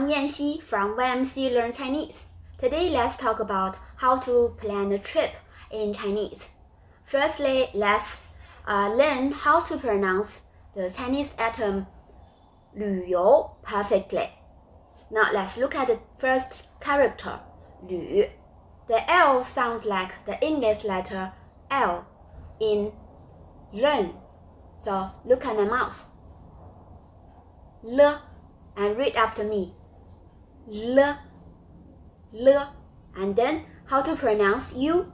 I'm Yanxi from YMC Learn Chinese. Today, let's talk about how to plan a trip in Chinese. Firstly, let's uh, learn how to pronounce the Chinese atom 旅游 perfectly. Now, let's look at the first character 旅. The L sounds like the English letter L in 人. So, look at my mouse. L and read after me. L, L, and then how to pronounce you.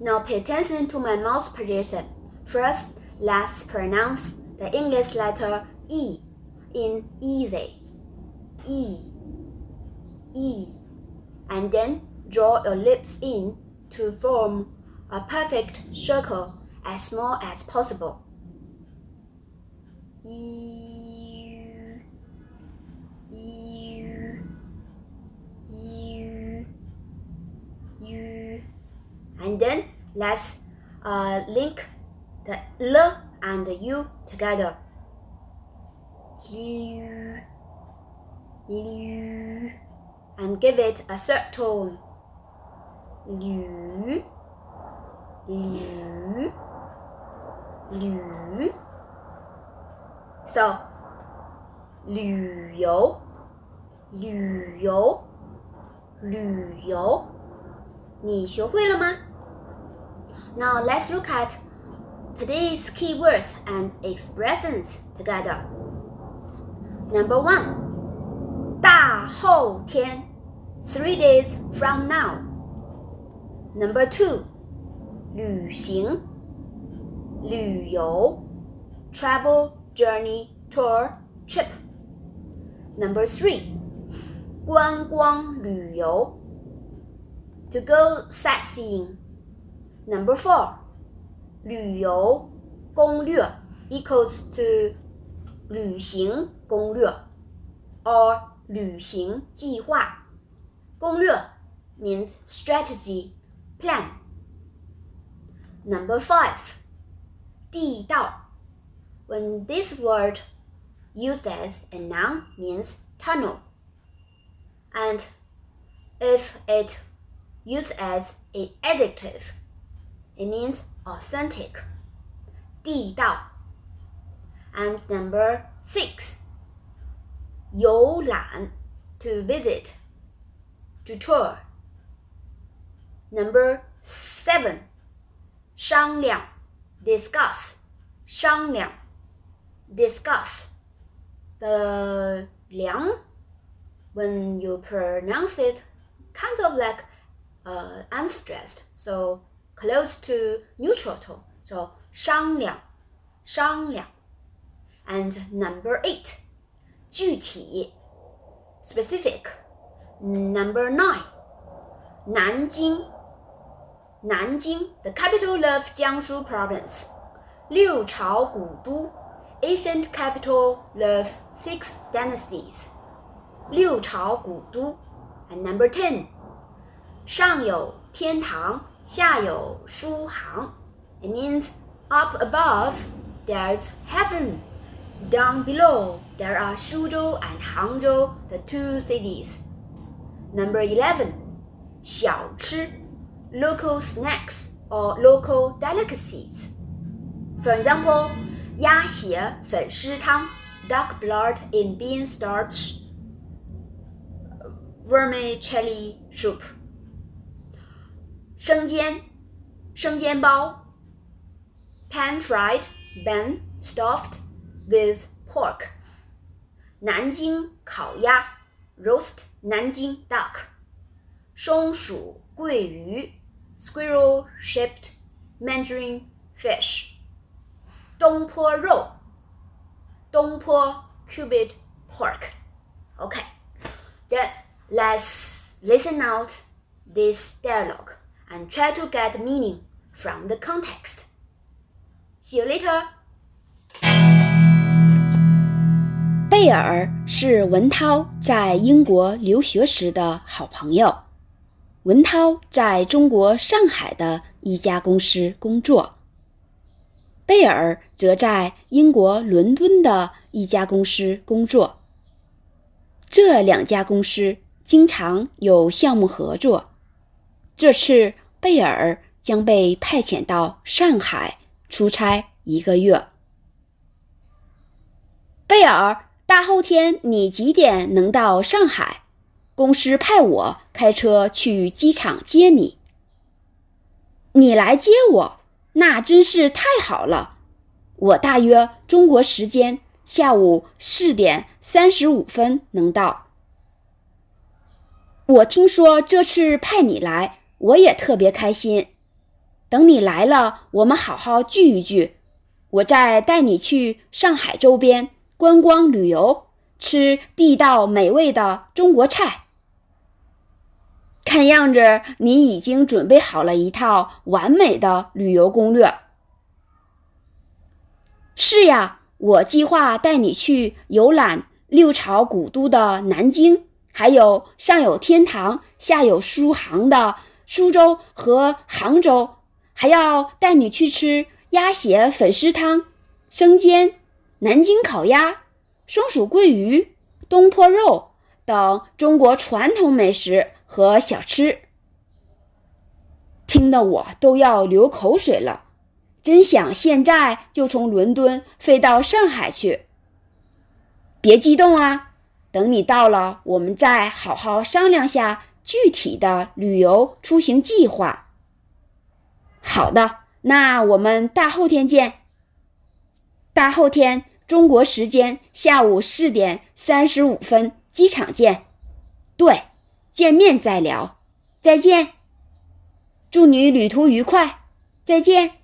Now pay attention to my mouth position. First, let's pronounce the English letter E in easy. E, E, and then draw your lips in to form a perfect circle as small as possible. E. And then let's uh, link the L and the U together. Liu, Liu, and give it a third tone. Liu, Liu, Liu. So, 旅游，旅游，旅游，你学会了吗 ？now let's look at today's keywords and expressions together. Number one, 大后天, three days from now. Number two, 旅行,旅游, travel, journey, tour, trip. Number three, 观光旅游, to go sightseeing. Number four，旅游攻略 equals to 旅行攻略 or 旅行计划。攻略 means strategy, plan. Number five, 地道 when this word used as a noun means tunnel. And if it used as an adjective it means authentic. 地道. And number six, 游览 to visit, to tour. Number seven, 商量 discuss, 商量 discuss. The 量 when you pronounce it kind of like uh, unstressed. So close to neutral tone. So 商量,商量. And number eight, 具体 specific. Number nine, 南京南京 the capital of Jiangsu province. 六朝古都 ancient capital of six dynasties. 六朝古都 and number ten, 上有天堂 下有苏杭，it means up above there's heaven, down below there are Suzhou and Hangzhou, the two cities. Number eleven，小吃，local snacks or local delicacies. For example, duck blood in bean starch, vermicelli soup. 生煎、生煎包，pan fried, bun stuffed with pork，南京烤鸭，roast 南京 duck，松鼠鳜鱼，squirrel shaped mandarin fish，东坡肉，东坡 cubed pork。Okay, then let's listen out this dialogue. And try to get meaning from the context. See you later. 贝尔是文涛在英国留学时的好朋友。文涛在中国上海的一家公司工作，贝尔则在英国伦敦的一家公司工作。这两家公司经常有项目合作。这次贝尔将被派遣到上海出差一个月。贝尔，大后天你几点能到上海？公司派我开车去机场接你。你来接我，那真是太好了。我大约中国时间下午四点三十五分能到。我听说这次派你来，我也特别开心。等你来了，我们好好聚一聚，我再带你去上海周边观光旅游，吃地道美味的中国菜。看样子你已经准备好了一套完美的旅游攻略。是呀，我计划带你去游览六朝古都的南京，还有上有天堂、下有苏杭的苏州和杭州，还要带你去吃鸭血粉丝汤、生煎、南京烤鸭、松鼠桂鱼、东坡肉等中国传统美食。和小吃，听得我都要流口水了，真想现在就从伦敦飞到上海去。别激动啊，等你到了，我们再好好商量下具体的旅游出行计划。好的，那我们大后天见。大后天中国时间下午四点三十五分，机场见。对。见面再聊，再见。祝你旅途愉快，再见。